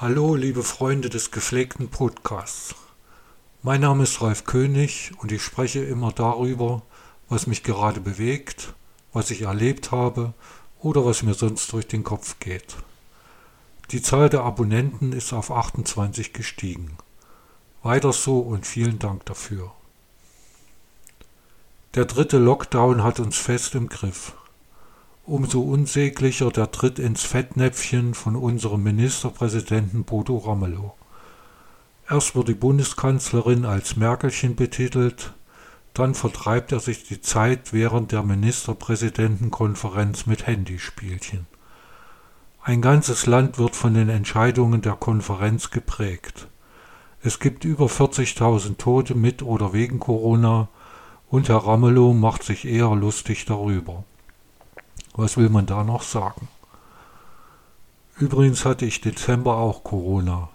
Hallo, liebe Freunde des gepflegten Podcasts. Mein Name ist Ralf König und ich spreche immer darüber, was mich gerade bewegt, was ich erlebt habe oder was mir sonst durch den Kopf geht. Die Zahl der Abonnenten ist auf 28 gestiegen. Weiter so und vielen Dank dafür. Der dritte Lockdown hat uns fest im Griff. Umso unsäglicher der Tritt ins Fettnäpfchen von unserem Ministerpräsidenten Bodo Ramelow. Erst wird die Bundeskanzlerin als Merkelchen betitelt, dann vertreibt er sich die Zeit während der Ministerpräsidentenkonferenz mit Handyspielchen. Ein ganzes Land wird von den Entscheidungen der Konferenz geprägt. Es gibt über 40.000 Tote mit oder wegen Corona und Herr Ramelow macht sich eher lustig darüber. Was will man da noch sagen? Übrigens hatte ich Dezember auch Corona,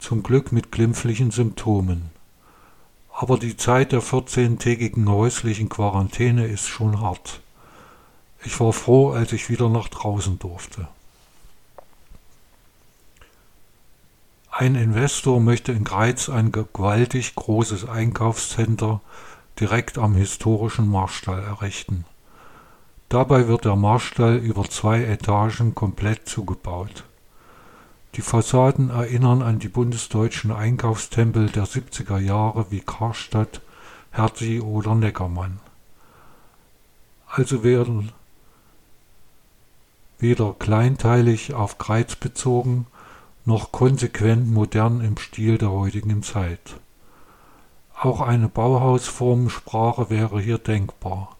zum Glück mit glimpflichen Symptomen. Aber die Zeit der 14-tägigen häuslichen Quarantäne ist schon hart. Ich war froh, als ich wieder nach draußen durfte. Ein Investor möchte in Greiz ein gewaltig großes Einkaufscenter direkt am historischen Marstall errichten. Dabei wird der Marstall über zwei Etagen komplett zugebaut. Die Fassaden erinnern an die bundesdeutschen Einkaufstempel der 70er Jahre wie Karstadt, Hertie oder Neckermann. Also werden weder kleinteilig auf Kreiz bezogen, noch konsequent modern im Stil der heutigen Zeit. Auch eine Bauhausformensprache wäre hier denkbar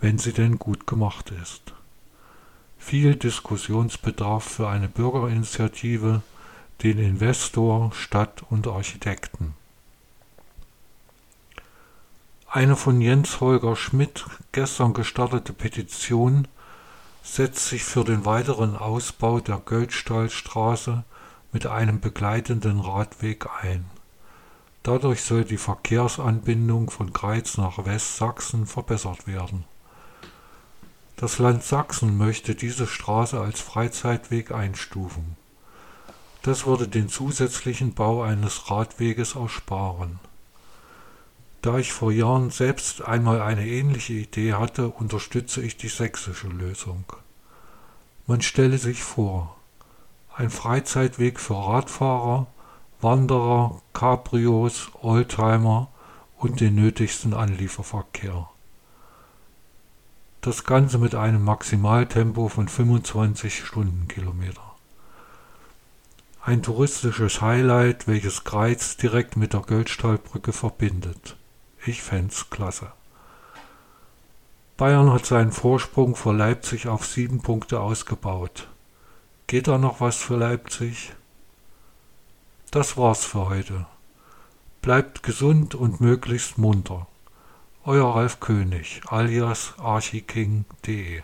wenn sie denn gut gemacht ist. Viel Diskussionsbedarf für eine Bürgerinitiative, den Investor, Stadt und Architekten. Eine von Jens Holger Schmidt gestern gestartete Petition setzt sich für den weiteren Ausbau der Göldstallstraße mit einem begleitenden Radweg ein. Dadurch soll die Verkehrsanbindung von Greiz nach Westsachsen verbessert werden. Das Land Sachsen möchte diese Straße als Freizeitweg einstufen. Das würde den zusätzlichen Bau eines Radweges ersparen. Da ich vor Jahren selbst einmal eine ähnliche Idee hatte, unterstütze ich die sächsische Lösung. Man stelle sich vor, ein Freizeitweg für Radfahrer, Wanderer, Cabrios, Oldtimer und den nötigsten Anlieferverkehr. Das Ganze mit einem Maximaltempo von 25 Stundenkilometer. Ein touristisches Highlight, welches Greiz direkt mit der Göldstahlbrücke verbindet. Ich fänd's klasse. Bayern hat seinen Vorsprung vor Leipzig auf sieben Punkte ausgebaut. Geht da noch was für Leipzig? Das war's für heute. Bleibt gesund und möglichst munter. Euer Ralf König alias archiking.de